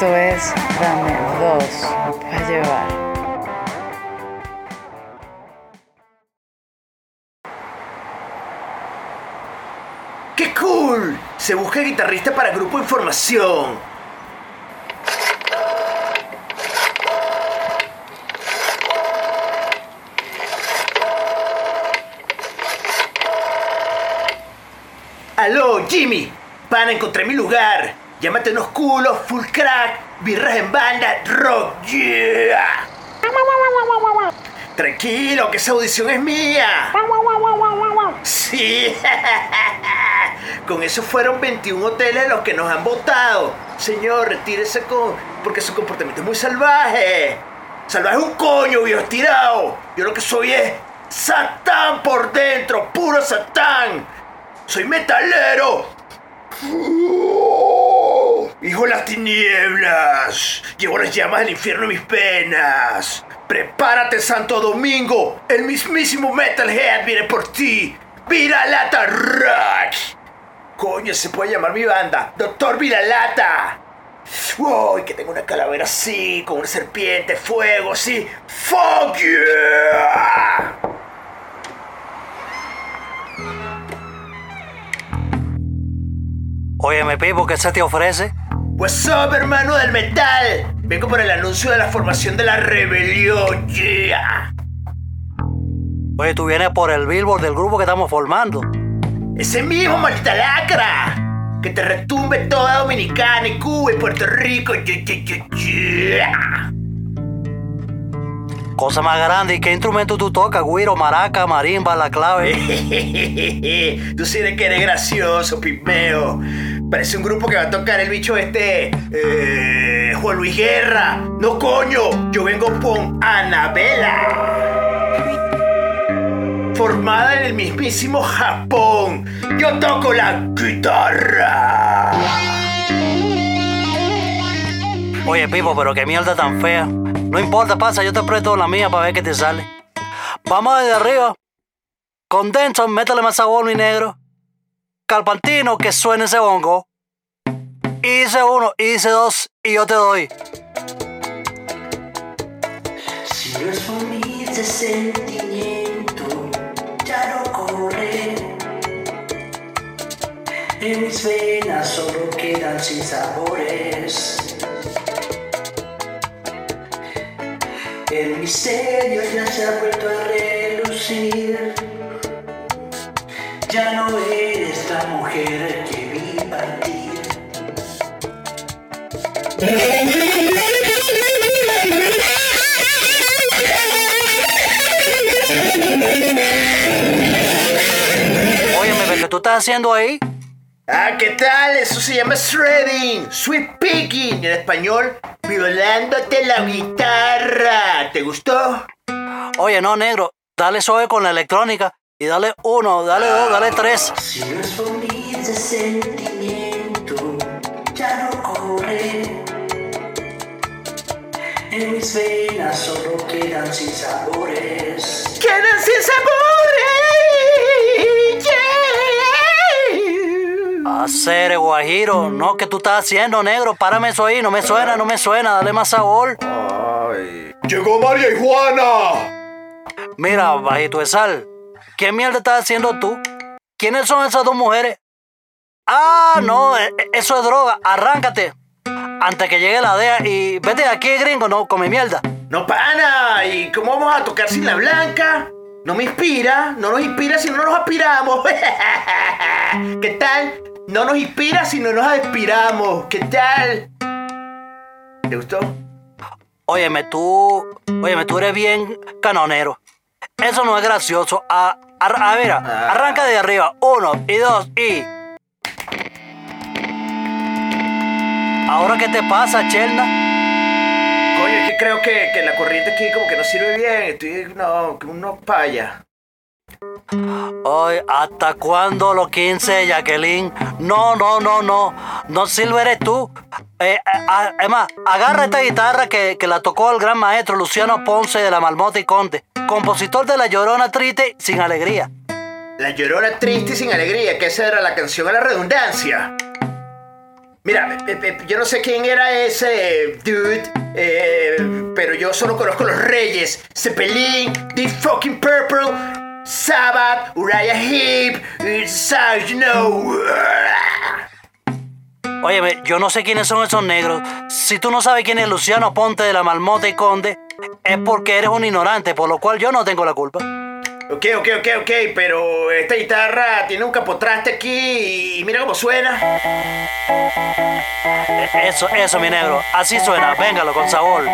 Esto es Dame dos para llevar. ¡Qué cool! Se busca guitarrista para grupo Información. Aló, Jimmy. Pana, encontré mi lugar. Llámate unos culos, full crack, birras en banda, rock, yeah. Tranquilo, que esa audición es mía. Sí. Con eso fueron 21 hoteles los que nos han votado. Señor, retírese con... porque su comportamiento es muy salvaje. Salvaje un coño, viejo estirado. Yo lo que soy es Satán por dentro, puro Satán. Soy metalero. Hijo de las tinieblas. Llevo las llamas del infierno en mis penas. Prepárate, Santo Domingo. El mismísimo Metalhead viene por ti. Viralata Rock. Coño, se puede llamar mi banda. Doctor Viralata. Uy, que tengo una calavera así, con una serpiente, fuego, así. ¡Fuck yeah! Óyeme, Pipo, ¿qué se te ofrece? What's up, hermano del metal? Vengo por el anuncio de la formación de la rebelión, yeah. Oye, tú vienes por el billboard del grupo que estamos formando. Ese mismo, maldita lacra. Que te retumbe toda Dominicana y Cuba y Puerto Rico, yeah, yeah, yeah, yeah. Cosa más grande. ¿Y qué instrumento tú tocas? Guiro, maraca, marimba, la clave. Tú sí eres que eres gracioso, pigmeo. Parece un grupo que va a tocar el bicho este. eh, Juan Luis Guerra. No, coño. Yo vengo con Anabela. Formada en el mismísimo Japón. Yo toco la guitarra. Oye, Pipo, pero qué mierda tan fea. No importa, pasa, yo te presto la mía para ver qué te sale. Vamos desde arriba. Condenso, métele más sabor y negro. Calpantino, que suene ese bongo. Hice uno, hice dos y yo te doy. Si es ese sentimiento, ya no corre. En mis venas solo quedan sin sabores. El misterio ya se ha vuelto a relucir. Ya no eres la mujer que vi partir. Óyeme, ¿qué tú estás haciendo ahí? Ah, ¿qué tal? Eso se llama shredding, sweet picking, en español, violándote la guitarra. ¿Te gustó? Oye, no, negro. Dale suave con la electrónica. Y dale uno, dale dos, dale tres. Si no es por mí ese sentimiento, ya no corre. En mis venas solo quedan sin sabores. ¡Quedan sin sabores! Yeah. Hacer guajiro. No, ¿qué tú estás haciendo, negro? Párame eso ahí. No me suena, no me suena. Dale más sabor. Ay. Llegó María y Juana. Mira, bajito de sal. ¿Qué mierda estás haciendo tú? ¿Quiénes son esas dos mujeres? Ah, no, e- e- eso es droga. Arráncate. Antes que llegue la DEA y vete de aquí, gringo, no come mierda. No, pana. ¿Y cómo vamos a tocar sin la blanca? No me inspira. No nos inspira si no nos aspiramos. ¿Qué tal? No nos inspira si no nos aspiramos. ¿Qué tal? ¿Te gustó? Óyeme, tú. Óyeme, tú eres bien canonero. Eso no es gracioso. A, a, a ver, arranca de arriba. Uno y dos y. ¿Ahora qué te pasa, Chelna? Coño, es que creo que, que la corriente aquí como que no sirve bien. Estoy, no, que uno paya. Ay, ¿hasta cuándo los 15, Jacqueline? No, no, no, no. No sirve eres tú. Eh, eh, ah, es más, agarra esta guitarra que, que la tocó el gran maestro Luciano Ponce de la Marmota y Conde, compositor de La Llorona Triste sin alegría. La llorona triste sin alegría, que esa era la canción a la redundancia. Mira, yo no sé quién era ese dude, eh, pero yo solo conozco los reyes. Zeppelin, Deep Fucking Purple, Sabbath, Uriah Heep, Sarge, know. Óyeme, yo no sé quiénes son esos negros. Si tú no sabes quién es Luciano Ponte de la Marmota y Conde, es porque eres un ignorante, por lo cual yo no tengo la culpa. Ok, ok, ok, ok, pero esta guitarra tiene un capotraste aquí y mira cómo suena. E- Eso, eso, mi negro. Así suena. Véngalo con sabor. No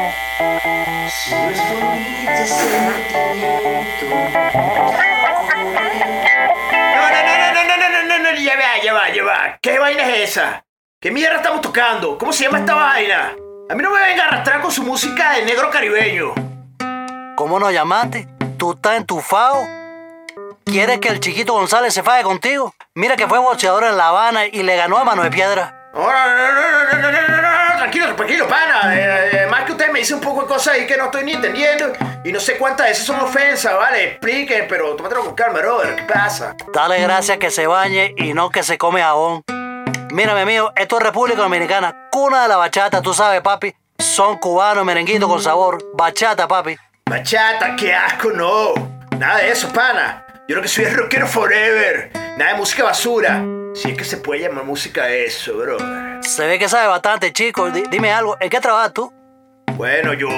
No, no, no, no, no, no, no, no, no, ya va, ya va, ya va. ¿Qué vaina es esa? ¿Qué mierda estamos tocando? ¿Cómo se llama esta vaina? A mí no me venga a arrastrar con su música de negro caribeño. ¿Cómo nos llamaste? tú estás entufado. ¿Quieres que el chiquito González se faje contigo? Mira que fue boxeador en La Habana y le ganó a mano de piedra. Tranquilo, tranquilo, pana. Eh, eh, más que usted me dice un poco de cosas ahí que no estoy ni entendiendo y no sé cuántas de esas son ofensas, ¿vale? Expliquen, pero tómatelo con calma, brother. ¿Qué pasa? Dale gracias que se bañe y no que se come jabón. Mírame, mío, esto es República Dominicana, cuna de la bachata, tú sabes, papi. Son cubanos, merenguitos con sabor, bachata, papi. Bachata, qué asco, no. Nada de eso, pana. Yo lo que soy es rockero forever. Nada de música basura. Si es que se puede llamar música eso, brother. Se ve que sabe bastante, chico. Di- dime algo, ¿en qué trabajas tú? Bueno, yo.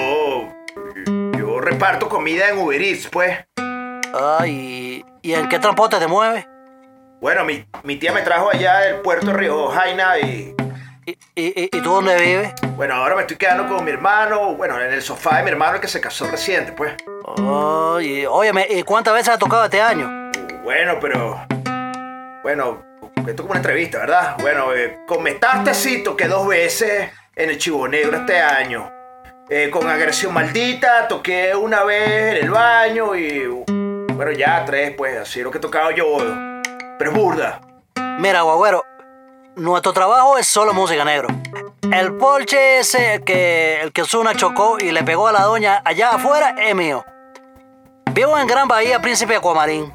Yo reparto comida en Uber Eats, pues. Ay, ¿y en qué transporte te mueves? Bueno, mi, mi tía me trajo allá del puerto Río Jaina y. ¿Y, y, y- tú dónde vives? Bueno, ahora me estoy quedando con mi hermano. Bueno, en el sofá de mi hermano que se casó reciente, pues. Ay, óyeme, ¿y cuántas veces has tocado este año? Bueno, pero. Bueno, esto es como una entrevista, ¿verdad? Bueno, eh, con Metástasis toqué dos veces en el Chivo Negro este año. Eh, con Agresión Maldita toqué una vez en el baño y. Bueno, ya tres, pues, así es lo que he tocado yo. Pero es burda. Mira, guagüero, nuestro trabajo es solo música negro. El Porsche ese que el que Osuna chocó y le pegó a la doña allá afuera es mío. Vivo en Gran Bahía, Príncipe Acuamarín.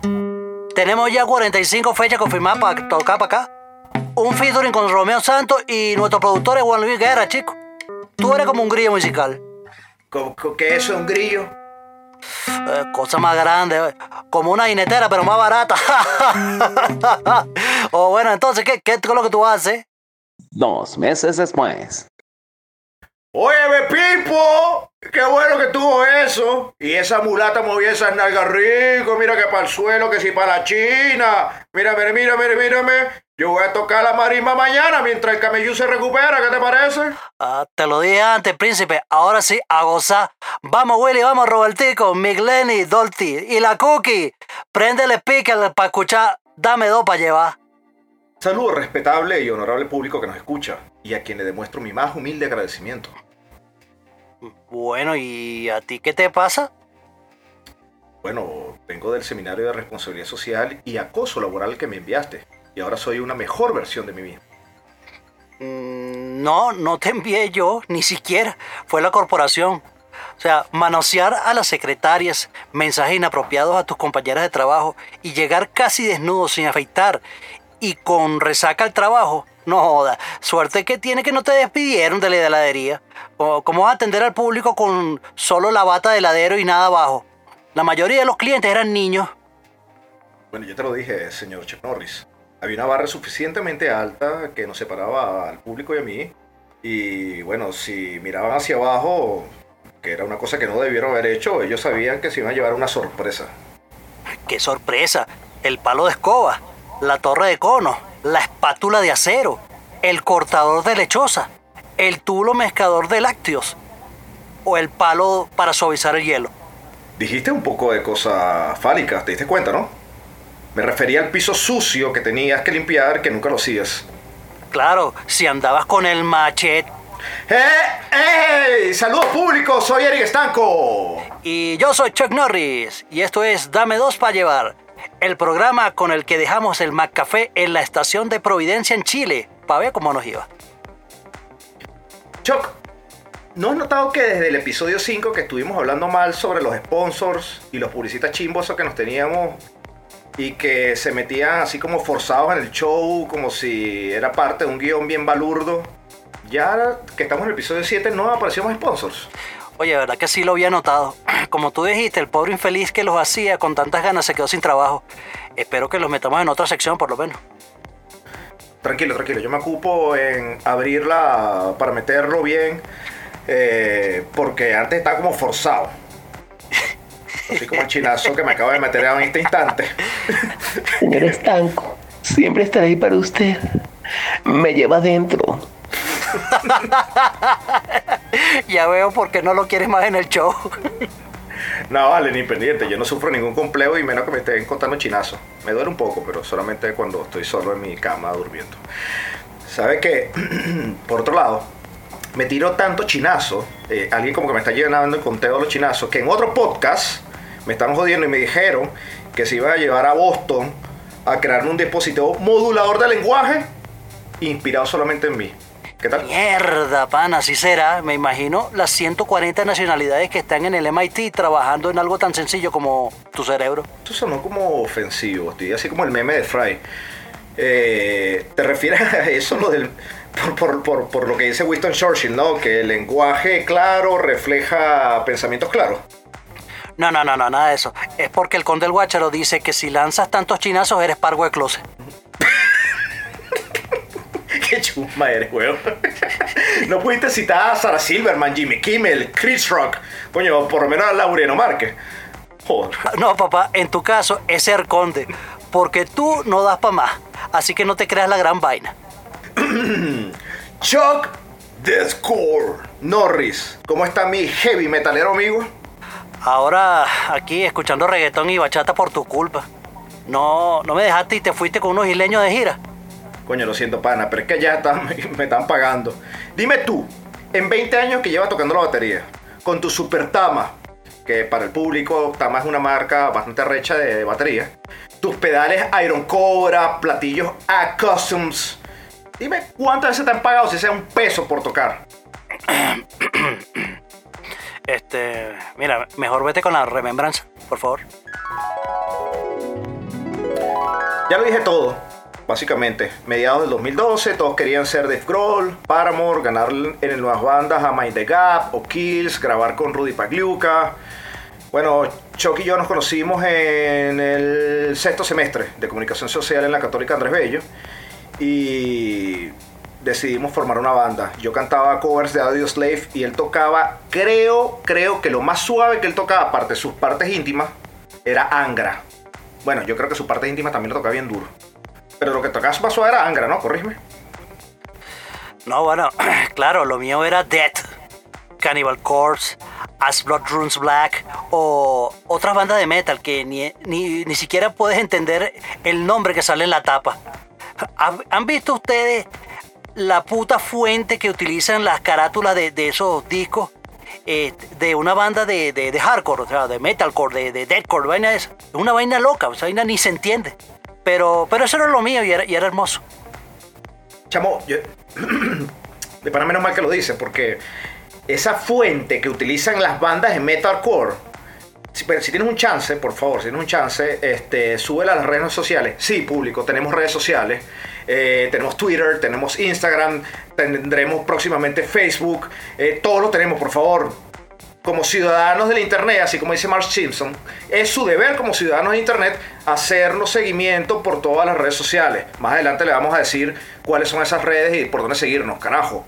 Tenemos ya 45 fechas confirmadas para tocar para acá. Un featuring con Romeo Santos y nuestro productor es Juan Luis Guerra, chico. Tú eres como un grillo musical. ¿Cómo- cómo que eso es un grillo? Eh, cosa más grande, eh, como una jinetera, pero más barata. o bueno, entonces, ¿qué, ¿qué es lo que tú haces? Dos meses después. Óyeme, Pipo, qué bueno que tuvo eso. Y esa mulata movía esas nalgas rico, mira que para el suelo, que si para la China. Mira, mira, mira, mira, mírame. Yo voy a tocar la marimba mañana mientras el camellú se recupera, ¿qué te parece? Ah, te lo dije antes, príncipe. Ahora sí, a gozar. Vamos, Willy, vamos, Robertico, Migleni, Dolty y la Cookie. Préndele speaker para escuchar. Dame dos para llevar. Saludo respetable y honorable público que nos escucha y a quien le demuestro mi más humilde agradecimiento. Bueno, ¿y a ti qué te pasa? Bueno, vengo del seminario de responsabilidad social y acoso laboral que me enviaste y ahora soy una mejor versión de mí mismo. Mm, No, no te envié yo, ni siquiera. Fue la corporación. O sea, manosear a las secretarias, mensajes inapropiados a tus compañeras de trabajo y llegar casi desnudo sin afeitar y con resaca al trabajo. No joda, suerte que tiene que no te despidieron de la heladería. O ¿Cómo vas a atender al público con solo la bata de heladero y nada abajo? La mayoría de los clientes eran niños. Bueno, yo te lo dije, señor Chuck Norris. Había una barra suficientemente alta que nos separaba al público y a mí. Y bueno, si miraban hacia abajo, que era una cosa que no debieron haber hecho, ellos sabían que se iban a llevar una sorpresa. ¡Qué sorpresa! El palo de escoba, la torre de cono, la espátula de acero, el cortador de lechosa, el tulo mezclador de lácteos o el palo para suavizar el hielo. Dijiste un poco de cosas fálicas, te diste cuenta, ¿no? Me refería al piso sucio que tenías que limpiar, que nunca lo hacías. Claro, si andabas con el machete. ¡Eh! ¡Ey! ¡Saludos público! Soy Eric Estanco. Y yo soy Chuck Norris y esto es Dame dos para llevar, el programa con el que dejamos el McCafé en la estación de Providencia en Chile, para ver cómo nos iba. Chuck, ¿no has notado que desde el episodio 5 que estuvimos hablando mal sobre los sponsors y los publicistas chimbos que nos teníamos, y que se metían así como forzados en el show, como si era parte de un guion bien balurdo. Ya que estamos en el episodio 7 no apareció más sponsors. Oye, verdad que sí lo había notado. Como tú dijiste, el pobre infeliz que los hacía con tantas ganas se quedó sin trabajo. Espero que los metamos en otra sección por lo menos. Tranquilo, tranquilo, yo me ocupo en abrirla para meterlo bien, eh, porque antes estaba como forzado. Así como el chinazo que me acabo de meter en este instante. Señor Estanco, siempre estaré ahí para usted. Me lleva adentro. ya veo por qué no lo quieres más en el show. No, vale, ni pendiente. Yo no sufro ningún complejo y menos que me estén contando chinazo. Me duele un poco, pero solamente cuando estoy solo en mi cama durmiendo. ¿Sabe qué? Por otro lado, me tiro tanto chinazo. eh, alguien como que me está llenando el conteo de los chinazos. Que en otro podcast me están jodiendo y me dijeron que se iba a llevar a Boston a crear un dispositivo modulador de lenguaje inspirado solamente en mí. ¿Qué tal? Mierda, pana, así será. Me imagino las 140 nacionalidades que están en el MIT trabajando en algo tan sencillo como tu cerebro. Esto sonó como ofensivo, estoy así como el meme de Fry. Eh, ¿Te refieres a eso lo del, por, por- por- por lo que dice Winston Churchill, ¿no? Que el lenguaje claro refleja pensamientos claros. No, no, no, no, nada de eso. Es porque el conde del Guácharo dice que si lanzas tantos chinazos eres pargo de closet. Qué chuma eres, weón. No pudiste citar a Sarah Silverman, Jimmy Kimmel, Chris Rock. Coño, por lo menos a Laureano Márquez. Joder. No, papá, en tu caso es ser conde. Porque tú no das pa' más. Así que no te creas la gran vaina. Chuck The Score. Norris. ¿Cómo está mi heavy metalero amigo? Ahora aquí escuchando reggaetón y bachata por tu culpa. No, no me dejaste y te fuiste con unos isleños de gira. Coño, lo siento, pana, pero es que ya me están pagando. Dime tú, en 20 años que llevas tocando la batería, con tu Super Tama, que para el público Tama es una marca bastante recha de batería, tus pedales Iron Cobra, platillos A Customs, dime cuántas veces te han pagado si sea un peso por tocar. Este, mira, mejor vete con la remembranza, por favor. Ya lo dije todo, básicamente. Mediados del 2012, todos querían ser Dave Grohl, Paramore, ganar en nuevas bandas a Mind the Gap o Kills, grabar con Rudy Pagliuca. Bueno, Chuck y yo nos conocimos en el sexto semestre de comunicación social en la Católica Andrés Bello y decidimos formar una banda. Yo cantaba covers de Audio Slave y él tocaba, creo, creo que lo más suave que él tocaba, aparte de sus partes íntimas, era Angra. Bueno, yo creo que su parte íntima también lo tocaba bien duro. Pero lo que tocaba más suave era Angra, ¿no? Corrígeme. No, bueno, claro, lo mío era Death, Cannibal Corpse, As Blood Runs Black o otras bandas de metal que ni, ni, ni siquiera puedes entender el nombre que sale en la tapa. ¿Han han visto ustedes la puta fuente que utilizan las carátulas de, de esos discos? eh, de una banda de, de- hardcore, o sea, de metalcore, de, de deathcore, vaina esa. Es una vaina loca, esa vaina ni se entiende. Pero, pero eso era lo mío y era, y era hermoso. Chamo, yo- de para menos mal que lo dice, porque esa fuente que utilizan las bandas de metalcore, si, pero si tienes un chance, por favor, si tienes un chance, este, súbela a las redes sociales. Sí, público, tenemos redes sociales. Eh, tenemos Twitter, tenemos Instagram, tendremos próximamente Facebook. eh, todo lo tenemos, por favor. Como ciudadanos del Internet, así como dice Mark Simpson, es su deber como ciudadanos de Internet hacernos seguimiento por todas las redes sociales. Más adelante le vamos a decir cuáles son esas redes y por dónde seguirnos, carajo.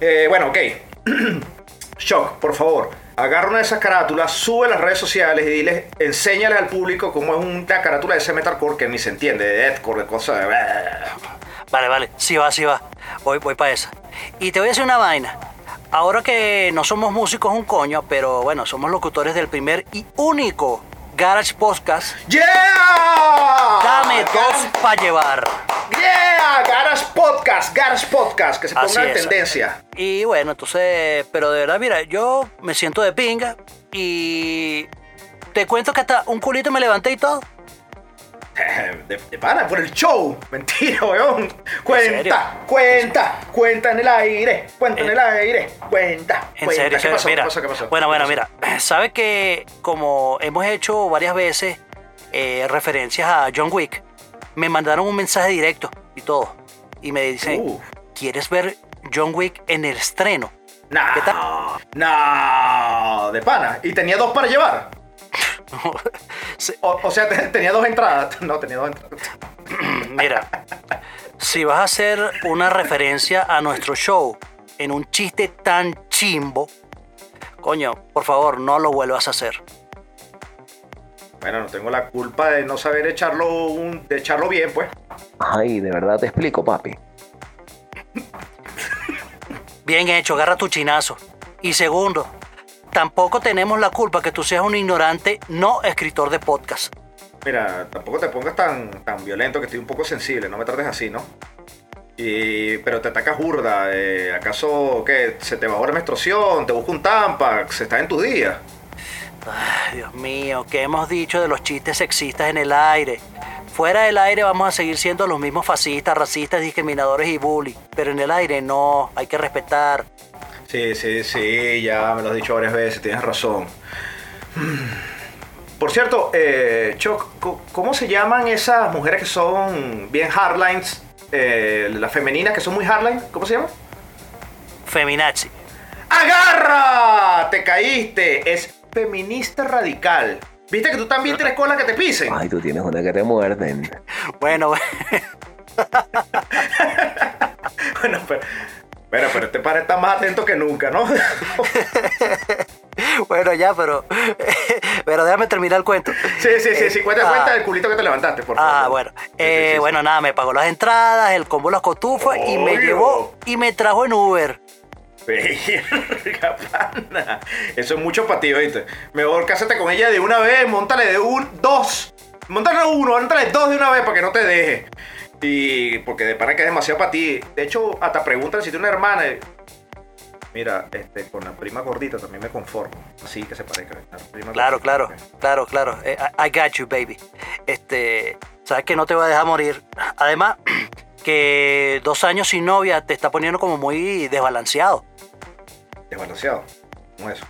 Eh, bueno, ok. Shock, por favor, agarra una de esas carátulas, sube a las redes sociales y diles, enséñales al público cómo es una carátula de ese metalcore que ni se entiende, de deathcore, de cosas de... Vale, vale, sí va, sí va. Voy, voy para esa. Y te voy a decir una vaina. Ahora que no somos músicos un coño, pero bueno, somos locutores del primer y único Garage Podcast, ¡Yeah! dame dos para llevar. ¡Yeah! Garage Podcast, Garage Podcast, que se ponga en tendencia. Y bueno, entonces, pero de verdad, mira, yo me siento de pinga y te cuento que hasta un culito me levanté y todo. De, de pana, por el show. Mentira, weón. Cuenta, cuenta, cuenta en el aire, cuenta en Eh, el aire, cuenta. En cuenta. serio, ¿Qué pasó? mira. ¿Qué pasó? ¿Qué pasó? Bueno, ¿Qué bueno, mira. Sabes que como hemos hecho varias veces eh, referencias a John Wick, me mandaron un mensaje directo y todo. Y me dicen, Uf. ¿quieres ver John Wick en el estreno? No, ¿Qué tal? no, de pana. Y tenía dos para llevar. Sí. O, o sea, te- tenía dos entradas. No, tenía dos entradas. Mira, si vas a hacer una referencia a nuestro show en un chiste tan chimbo, coño, por favor, no lo vuelvas a hacer. Bueno, no tengo la culpa de no saber echarlo, un- de echarlo bien, pues. Ay, de verdad te explico, papi. Bien hecho, agarra tu chinazo. Y segundo, tampoco tenemos la culpa que tú seas un ignorante no escritor de podcast. Mira, tampoco te pongas tan, tan violento que estoy un poco sensible. No me trates así, ¿no? Y, pero te atacas burda. eh, ¿Acaso qué? ¿Se te bajó la menstruación? ¿Te busca un Tampax? ¿Estás en tus días? Ay, Dios mío, ¿qué hemos dicho de los chistes sexistas en el aire? Fuera del aire vamos a seguir siendo los mismos fascistas, racistas, discriminadores y bully. Pero en el aire no, hay que respetar. Sí, sí, sí, ya me lo has dicho varias veces, tienes razón. Por cierto, eh, Choc, ¿cómo se llaman esas mujeres que son bien hardlines? Eh, las femeninas que son muy hardline, ¿cómo se llaman? Feminazi. ¡Agarra! Te caíste. Es feminista radical. ¿Viste que tú también tienes cola que te pisen? Ay, tú tienes una que te muerden. Bueno, Bueno, pero, pero, pero este padre está más atento que nunca, ¿no? bueno ya, pero, pero déjame terminar el cuento. sí, sí, sí, sí. Cuenta, Ah. cuenta del culito que te levantaste, por favor. Ah, bueno. Eh, sí, sí. bueno, nada, me pagó las entradas, el combo las cotufas y me llevó y me trajo en Uber. Pana. Eso es mucho para ti, ¿viste? Mejor cásate con ella de una vez, montale de un, dos. Montale uno, montale dos de una vez para que no te deje. Y porque de pana que es demasiado para ti. De hecho, hasta preguntan si tienes una hermana. Mira, este, con la prima gordita también me conformo. Así que se parezca. prima Claro, gordita. claro, claro, claro. Eh, I, got you, baby. Este, sabes que no te voy a dejar morir. Además, que dos años sin novia te está poniendo como muy desbalanceado. Desbalanceado. ¿Cómo es eso?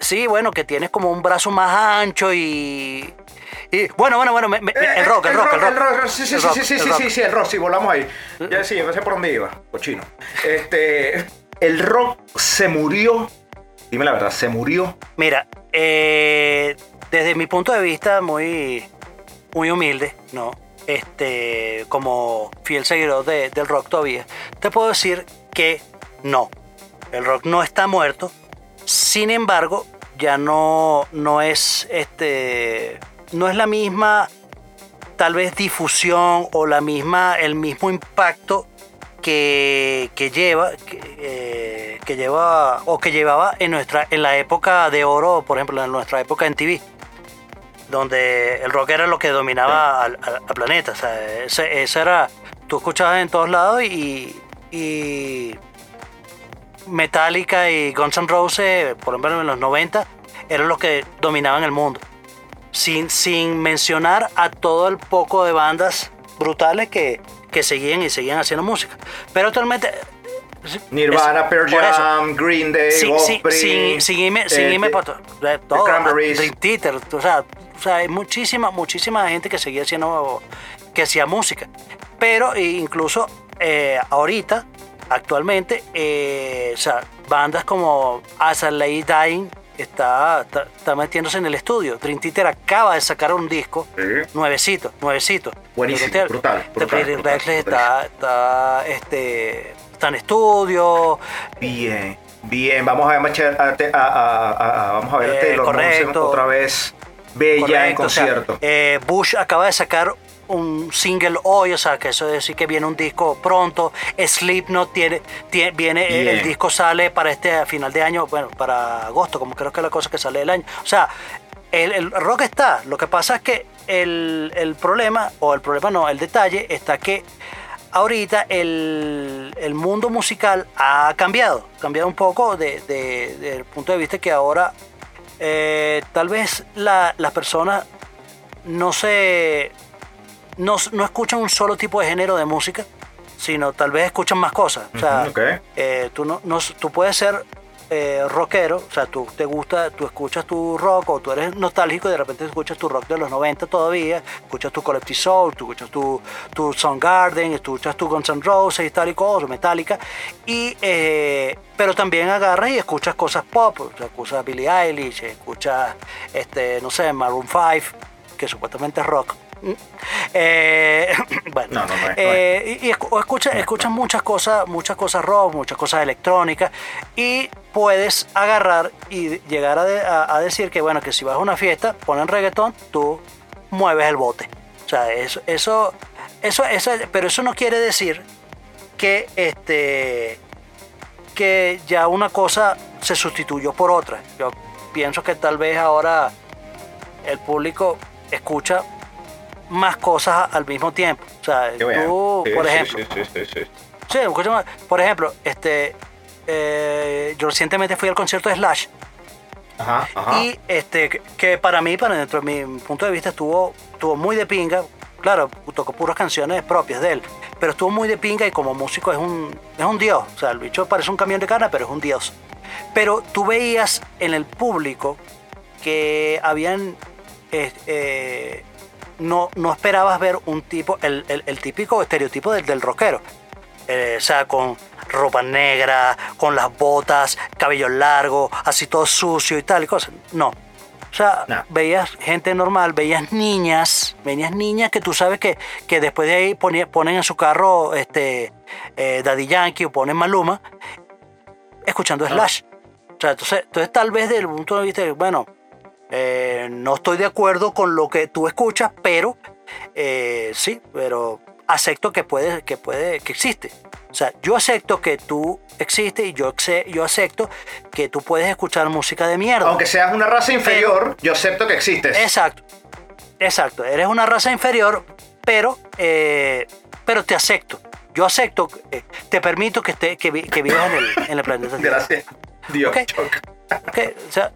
Sí, bueno, que tienes como un brazo más ancho y. y- bueno, bueno, bueno, me- me- Eh, el rock, el rock, el rock. El rock, sí, sí, El sí, rock, sí, sí, sí, rock. sí, sí, el rock, sí, volamos ahí. Ya sí, empecé por dónde iba, cochino. Este, el rock se murió. Dime la verdad, se murió. Mira, eh, desde mi punto de vista muy, muy humilde, ¿no? Este, como fiel seguidor de- del rock todavía, te puedo decir que no. El rock no está muerto. Sin embargo, ya no, no es este. No es la misma tal vez difusión o la misma, el mismo impacto que, que lleva, que, eh, que lleva o que llevaba en nuestra, en la época de oro, por ejemplo, en nuestra época en TV, donde el rock era lo que dominaba al, al- al planeta. O sea, ese, ese era, tú escuchabas en todos lados y, y Metallica y Guns N' Roses, por ejemplo, en los 90, eran los que dominaban el mundo sin, sin mencionar a todo el poco de bandas brutales que, que seguían y seguían haciendo música. Pero actualmente... Nirvana, Pearl Jam, Green Day, sin, Offspring, sin, sin eh, de todo, Cranberries. O sea, o sea, hay muchísima, muchísima gente que seguía haciendo, que hacía música. Pero eh, incluso eh, ahorita, actualmente, eh, o sea, bandas como As I Lay Dying está, está, está metiéndose en el estudio. Theater acaba de sacar un disco Sí. nuevecito, nuevecito. Buenísimo, Brutal. brutal, brutal, está, está, este, está en estudio. Bien, bien. Vamos a a, te- a- a- vamos a ver Eh, correcto. otra vez. Bella en Correcto, o sea, concierto. eh, Bush acaba de sacar un single hoy, o sea, que eso es decir que viene un disco pronto. Slipknot tiene, tiene viene el- el disco sale para este final de año, bueno, para agosto, como creo que es la cosa que sale del año. O sea, el, el rock está. Lo que pasa es que el, el problema, o el problema no, el detalle está que ahorita el, el mundo musical ha cambiado, cambiado un poco de- de- desde el punto de vista que ahora eh, tal vez la- las personas no se no, no escuchan un solo tipo de género de música, sino tal vez escuchan más cosas. O sea, eh, tú, no, no- tú puedes ser eh, rockero, o sea, tú te gusta, tú escuchas tu rock o tú eres nostálgico y de repente escuchas tu rock de los 90 todavía, escuchas tu Collective Soul, tú escuchas tu, tu Soundgarden, escuchas tu Guns N' Roses y tal y cosas, Metallica, y, eh, pero también agarras y escuchas cosas pop, o sea, escuchas Billie Eilish, escuchas, este, no sé, Maroon 5, que supuestamente es rock. Eh, bueno, No, no, no es, no eh, y, y escuchas, escuchas muchas cosas, muchas cosas rock, muchas cosas electrónicas y puedes agarrar y llegar a, de- a- a decir que bueno que si vas a una fiesta ponen reggaetón, tú mueves el bote. O sea, eso, eso, eso, eso, pero eso no quiere decir que este que ya una cosa se sustituyó por otra. Yo pienso que tal vez ahora el público escucha más cosas al mismo tiempo. O sea, tú, Sí, por ejemplo, sí, por ejemplo, este, eh, yo recientemente fui al concierto de Slash Ajá, ajá. y este, que- que para mí, para dentro de mi punto de vista, estuvo, estuvo muy de pinga. Claro, tocó puras canciones propias de él, pero estuvo muy de pinga y como músico es un, es un dios. O sea, el bicho parece un camión de carne, pero es un dios. Pero tú veías en el público que habían. eh, eh, no, no esperabas ver un tipo, el, el- el típico estereotipo del, del rockero. Eh, o sea, con ropa negra, con las botas, cabello largo, así todo sucio y tal y cosas. No. O sea, No. veías gente normal, veías niñas, veías niñas que tú sabes que, que después de ahí ponen en su carro este eh, Daddy Yankee o ponen Maluma, escuchando Slash. O sea, entonces, entonces tal vez desde el punto de vista de, bueno, eh, no estoy de acuerdo con lo que tú escuchas, pero eh, sí, pero acepto que puede, que puede, que existe. O sea, yo acepto que tú existes y yo, yo acepto que tú puedes escuchar música de mierda. Aunque seas una raza inferior, yo acepto que existes. Exacto, exacto. Eres una raza inferior, pero, eh, pero te acepto. Yo acepto, eh, te permito que, esté, que, que vivas en el, en el planeta. Gracias. Dios. Ok. Choc. Ok, o sea,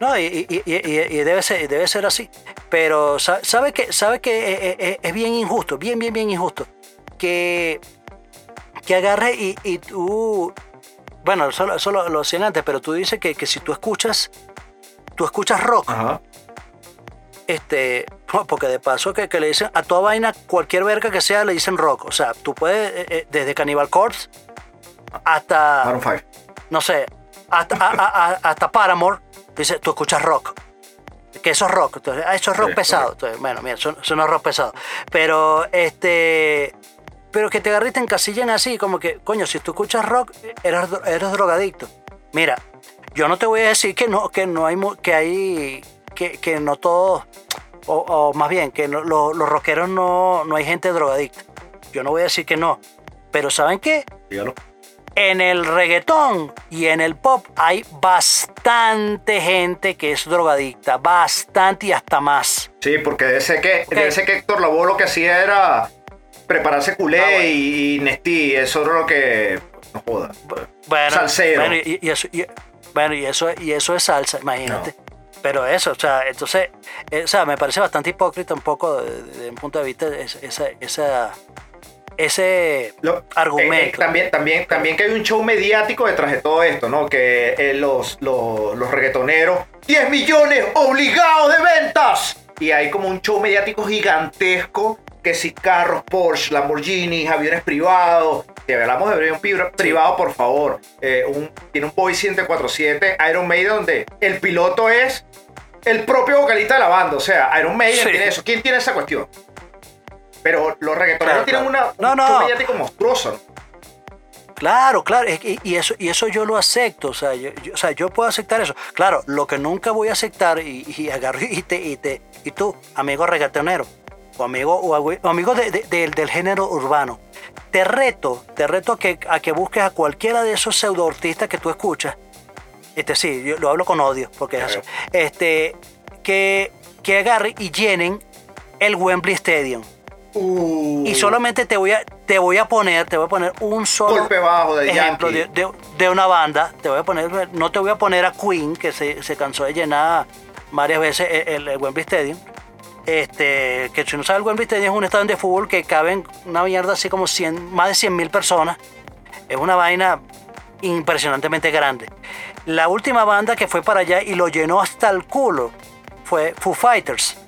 no, y, y- y- y- y debe, ser, debe ser así. Pero sa- sabe que, sabe que eh, eh, eh, es bien injusto, bien, bien, bien injusto. Que, que agarre y, y tú. Bueno, eso, eso lo, lo decían antes, pero tú dices que, que si tú escuchas. Tú escuchas rock, Ajá. este, porque de paso que, que le dicen a toda vaina, cualquier verga que sea, le dicen rock. O sea, tú puedes, desde Cannibal Corpse hasta Maroon 5. no sé, hasta, a- a- hasta Paramore, dice, tú escuchas rock. Que eso es rock. Entonces, ah, eso es rock Sí, pesado. Entonces, bueno, mira, eso, eso no es rock pesado. Pero, este. Pero que te agarren y te encasillen así, como que, coño, si tú escuchas rock, eres, eres drogadicto. Mira, yo no te voy a decir que no, que no hay, que hay, que, que no todos, o, o más bien, que no- lo- los rockeros no, no hay gente drogadicta. Yo no voy a decir que no. Pero ¿saben qué? Dígalo. En el reggaetón y en el pop hay bastante gente que es drogadicta, bastante y hasta más. Sí, porque debe ser que, Ok. debe ser que Héctor Lavoe lo que hacía era prepararse culé Ah, bueno. y, y Nestí. Eso era lo que. No joda. Bueno, Salsero. bueno, y, y eso, y- bueno, y eso, y eso es salsa, imagínate. Pero eso, o sea, entonces, eh, o sea, me parece bastante hipócrita un poco desde mi punto de vista esa, esa- ese Lo- argumento. eh, eh, también, también, también que hay un show mediático detrás de todo esto, ¿no? Que eh, los, los, los reggaetoneros, 10 millones obligados de ventas. Y hay como un show mediático gigantesco, que si carros, Porsche, Lamborghini, aviones privados. Si hablamos de avión privado, por favor. eh, un- tiene un Boeing 747 Iron Maiden donde el piloto es el propio vocalista de la banda. O sea, Iron Maiden Sí. tiene eso. ¿Quién tiene esa cuestión? Pero los reggaetoneros Claro, tienen claro. una, No, un no. monstruoso. ¿no? Claro, claro, y eso, y eso yo lo acepto, o sea, yo, yo- o sea, yo puedo aceptar eso. Claro, lo que nunca voy a aceptar y, y agarro y te, y te, y tú, amigo reggaetonero, o amigo, o, amigo de- de- del- del género urbano, te reto, te reto a que, a que busques a cualquiera de esos pseudo artistas que tú escuchas, este sí, yo lo hablo con odio, porque es así, este, que, que agarre y llenen el Wembley Stadium. Y solamente te voy a, te voy a poner, te voy a poner un solo Golpe bajo de ejemplo de- de una banda. Te voy a poner, no te voy a poner a Queen, que se, se cansó de llenar varias veces el, el Wembley Stadium. Este, que si no sabes, el Wembley Stadium es un estadio de fútbol que caben una mierda así como 100, más de 100 mil personas. Es una vaina impresionantemente grande. La última banda que fue para allá y lo llenó hasta el culo fue Foo Fighters.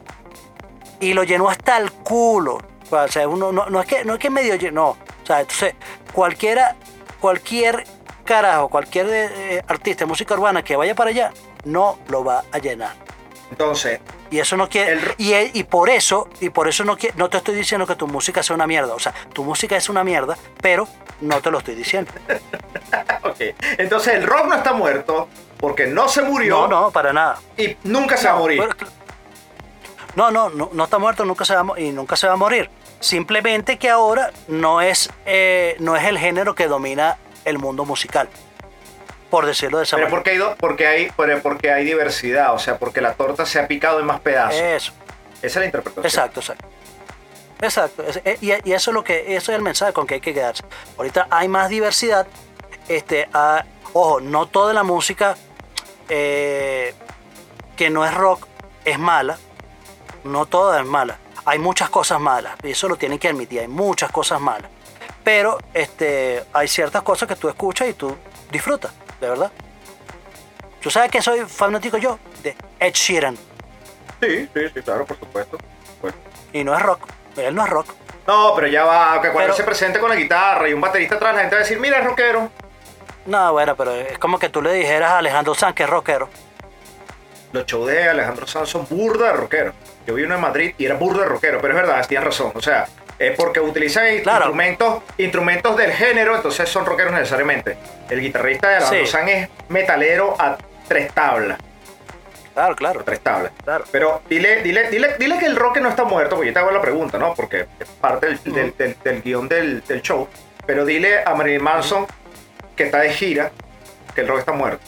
Y lo llenó hasta el culo. O sea, uno, no, no es que, no es que medio llenó. O sea, entonces, cualquiera, cualquier carajo, cualquier eh, artista de música urbana que vaya para allá, no lo va a llenar. Entonces, Y eso no quiere. El- Y, y por eso, y por eso no, quiere, no te estoy diciendo que tu música sea una mierda. O sea, tu música es una mierda, pero no te lo estoy diciendo. ok. Entonces el rock no está muerto porque no se murió No, no, para nada. y nunca se va a morir. Pero- No, no, no, no está muerto nunca se va y nunca se va a morir. Simplemente que ahora no es, eh, no es el género que domina el mundo musical. Por decirlo de esa Pero manera. porque hay, porque, hay, porque hay diversidad, o sea, porque la torta se ha picado en más pedazos. Eso. Esa es la interpretación. Exacto, exacto. Exacto. eh, Y, eso es lo que eso es el mensaje con que hay que quedarse. Ahorita hay más diversidad. Este, ah, ojo, no toda la música eh, que no es rock es mala. No toda es mala. Hay muchas cosas malas. Y eso lo tienen que admitir. Hay muchas cosas malas. Pero este, hay ciertas cosas que tú escuchas y tú disfrutas, de verdad. ¿Tú sabes que soy fanático yo? De Ed Sheeran. Sí, sí, sí, claro, por supuesto. Bueno. Y no es rock. Él no es rock. No, pero ya va, que cuando Pero- él se presente con la guitarra y un baterista atrás, la gente va a decir, mira, es rockero. No, bueno, pero es como que tú le dijeras a Alejandro Sanz que es rockero. Los shows de Alejandro Sanz son burda de rockero. Yo vi uno en Madrid y era burda de rockero, pero es verdad, tienes razón. O sea, es porque utilizan Claro. instrumentos, instrumentos del género, entonces son rockeros necesariamente. El guitarrista de Alejandro Sí. Sanz es metalero a tres tablas. Claro, claro. a tres tablas. Claro. Pero dile, dile, dile, dile que el rock no está muerto, porque yo te hago la pregunta, ¿no? Porque es parte del, del, del- del guion del, del show. Pero dile a Marilyn Manson que está de gira que el rock está muerto.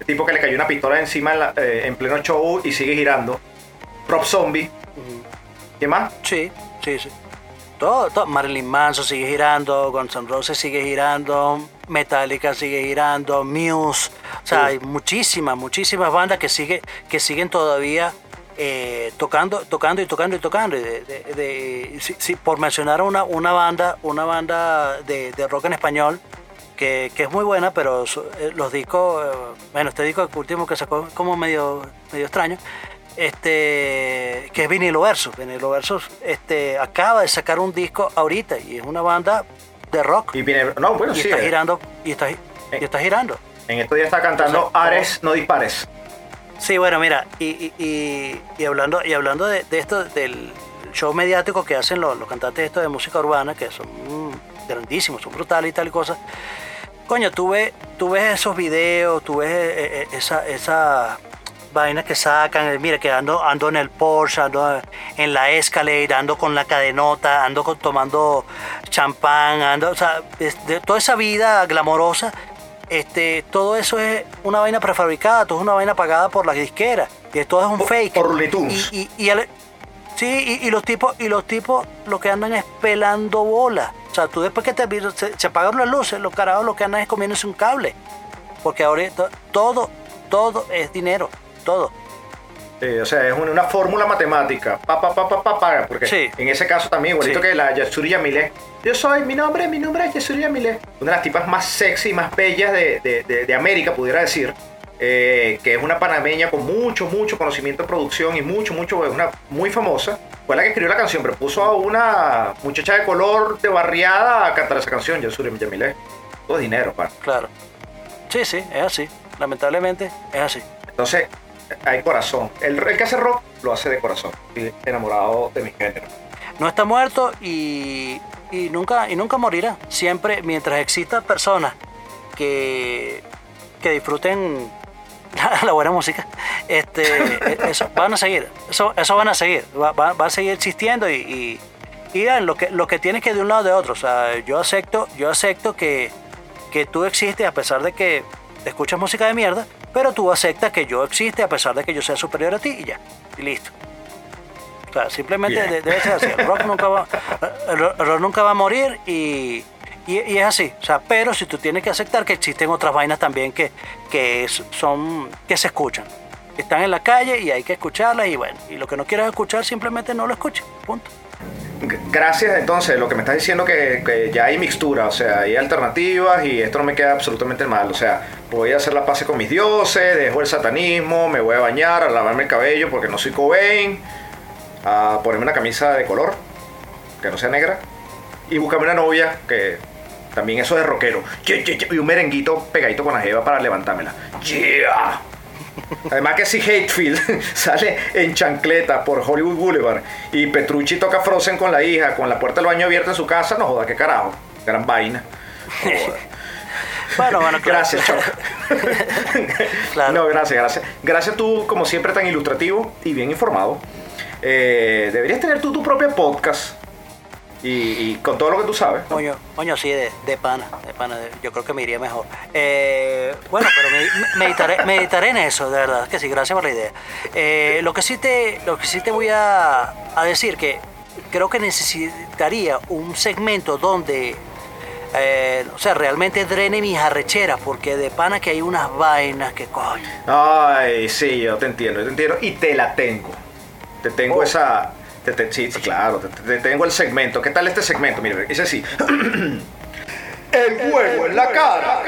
El tipo que le cayó una pistola encima en, la- eh, en pleno show y sigue girando. Rob Zombie. ¿Qué más? Sí, sí, sí. Todo, todo. Marilyn Manson sigue girando, Guns N' Roses sigue girando, Metallica sigue girando, Muse. O sea, hay muchísimas, muchísimas bandas que, sigue, que siguen todavía eh, tocando, tocando y tocando y tocando. De- de- sí, por mencionar una, una banda, una banda de, de rock en español que, que es muy buena, pero eh, los discos, eh, bueno, este disco último que sacó es como medio, medio extraño, este, que es Vinilo Versus. Vinilo Versus este, acaba de sacar un disco ahorita y es una banda de rock. Y viene. No, bueno, Y sí. está eh, girando, y está, y está girando. En estos días está cantando Ares, no dispares. Sí, bueno, mira, y, y- y- hablando, y hablando de, de esto, del show mediático que hacen los, los cantantes estos de música urbana, que son grandísimos, son brutales y tal y cosas. Coño, tú ves, tú ves esos videos, tú ves eh, eh, esa, esa vainas que sacan, eh, mira que ando, ando en el Porsche, ando en la Escalade, ando con la cadenota, ando con- tomando champán, ando, o sea, de toda esa vida glamorosa, este, todo eso es una vaina prefabricada, todo es una vaina pagada por la disquera, y todo es un Por- fake. por. Y, y- y el- sí, y, y los tipos, y los tipos lo que andan es pelando bolas. O sea, tú después que te se, se apagaron las luces, los carajos lo que andan es comiéndose un cable. Porque ahora to- todo, todo es dinero, todo. Sí, o sea, es una, una fórmula matemática. Pa, pa, pa, pa, pa, pa, porque Sí. en ese caso también, igualito Sí. que la Yasuri Yamile. Yo soy, mi nombre, mi nombre es Yasuri Yamile. Una de las tipas más sexy y más bellas de, de- de- de América, pudiera decir. eh, que es una panameña con mucho, mucho conocimiento de producción y mucho, mucho, es una muy famosa. Fue la que escribió la canción, pero puso a una muchacha de color de barriada a cantar esa canción, Yasuri Yamile. Todo es dinero, pa. Claro. Sí, sí, es así. Lamentablemente es así. Entonces, hay corazón. El, el que hace rock lo hace de corazón. Estoy enamorado de mi género. No está muerto y, nunca, y nunca morirá. Siempre, mientras existan personas que, que disfruten la, buena música, este, eso, van a seguir. Eso, eso van a seguir. Va, va- a seguir existiendo y, y, y lo que, lo que tienes que de un lado de otro. O sea, yo acepto, yo acepto que, que tú existes a pesar de que escuchas música de mierda, pero tú aceptas que yo existe a pesar de que yo sea superior a ti y ya. Y listo. O sea, simplemente debe ser así. El rock nunca va, el rock nunca va a morir y, y- y es así. O sea, pero si tú tienes que aceptar que existen otras vainas también que, que son que se escuchan. Están en la calle y hay que escucharlas y bueno, y lo que no quieras escuchar simplemente no lo escuches. Punto. Gracias entonces, lo que me estás diciendo que, que ya hay mixtura, o sea, hay alternativas y esto no me queda absolutamente mal. O sea, voy a hacer la paz con mis dioses, dejo el satanismo, me voy a bañar, a lavarme el cabello porque no soy Cobain, a ponerme una camisa de color, que no sea negra, y buscarme una novia que también eso de rockero. Y un merenguito pegadito con la jeva para levantármela. Yeah. Además que si Hatefield sale en chancleta por Hollywood Boulevard y Petrucci toca Frozen con la hija, con la puerta del baño abierta en su casa, no joda, qué carajo. Gran vaina. Joda. Bueno, bueno, claro. Gracias, Choc. Claro. No, gracias, gracias. Gracias tú, como siempre, tan ilustrativo y bien informado. Eh, deberías tener tú tu propio podcast y, y con todo lo que tú sabes. Coño, coño, sí, de, de pana, de pana, yo creo que me iría mejor. Eh, bueno, pero me- me- meditaré, meditaré en eso, de verdad, que sí, gracias por la idea. Eh, lo, que sí te, lo que sí te voy a, a decir que creo que necesitaría un segmento donde, eh, o sea, realmente drene mis arrecheras, porque de pana que hay unas vainas que coño. Ay, sí, yo te entiendo, yo te entiendo y te la tengo. Te tengo Oh. esa. Sí, sí, claro, te, te tengo el segmento. ¿Qué tal este segmento? Mire, dice así: El huevo en la cara.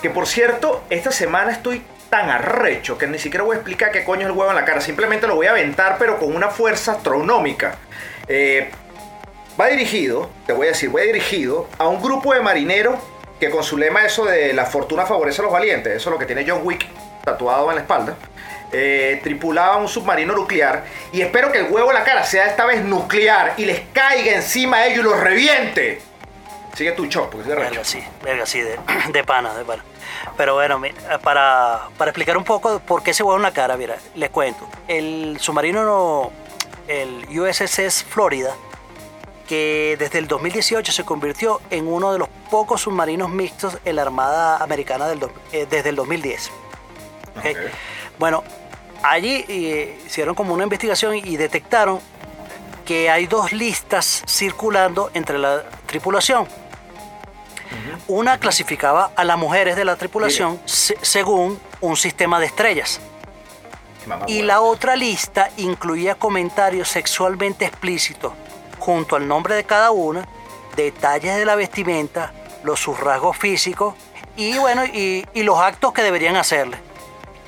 Que por cierto, esta semana estoy tan arrecho que ni siquiera voy a explicar qué coño es el huevo en la cara. Simplemente lo voy a aventar, pero con una fuerza astronómica. Eh, va dirigido, te voy a decir, va dirigido a un grupo de marineros que con su lema eso de la fortuna favorece a los valientes, eso es lo que tiene John Wick tatuado en la espalda, eh, tripulaba un submarino nuclear y espero que el huevo en la cara sea esta vez nuclear y les caiga encima a ellos y los reviente. Sigue tu shock, porque soy. Verga, sí, verga, sí, de, de pana, de pana. Pero bueno, para, para explicar un poco por qué se huevo en la cara, mira, les cuento. El submarino, no- el USS Florida, que desde el 2018 se convirtió en uno de los pocos submarinos mixtos en la Armada Americana del, do- eh, desde el 2010. ¿ok? Ok. Bueno, allí eh, hicieron como una investigación y detectaron que hay dos listas circulando entre la tripulación. Una clasificaba a las mujeres de la tripulación se- según un sistema de estrellas. Mamá Y la otra lista incluía comentarios sexualmente explícitos junto al nombre de cada una, detalles de la vestimenta, los sus rasgos físicos y bueno, y, y los actos que deberían hacerle.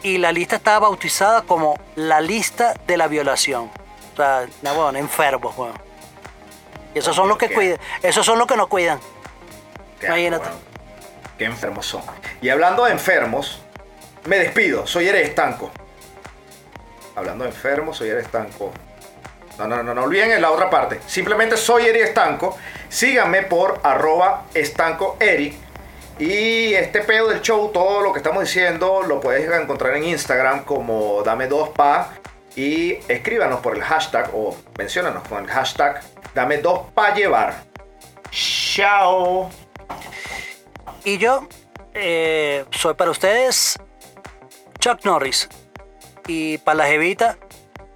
Y la lista estaba bautizada como la lista de la violación. O sea, no, bueno, enfermos, bueno. Y esos son los que cuidan, esos son los que no cuidan. Qué Imagínate. Qué enfermos son. Y hablando de enfermos, me despido. Soy Eres Estanco. Hablando de enfermos, soy Eres Estanco. No, no, no, no olviden la otra parte. Simplemente soy Eric Estanco. Síganme por arroba estanco Eric. Y este pedo del show, todo lo que estamos diciendo, lo puedes encontrar en Instagram como dame dos pa. Y escríbanos por el hashtag o menciónanos con el hashtag dame dos pa llevar. Chao. Y yo eh, soy para ustedes Chuck Norris. Y para la jevita,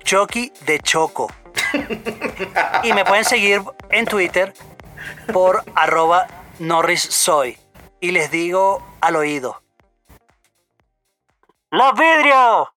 Chucky de Choco. y me pueden seguir en Twitter por arroba Norris Soy. Y les digo al oído. ¡Los vidrios!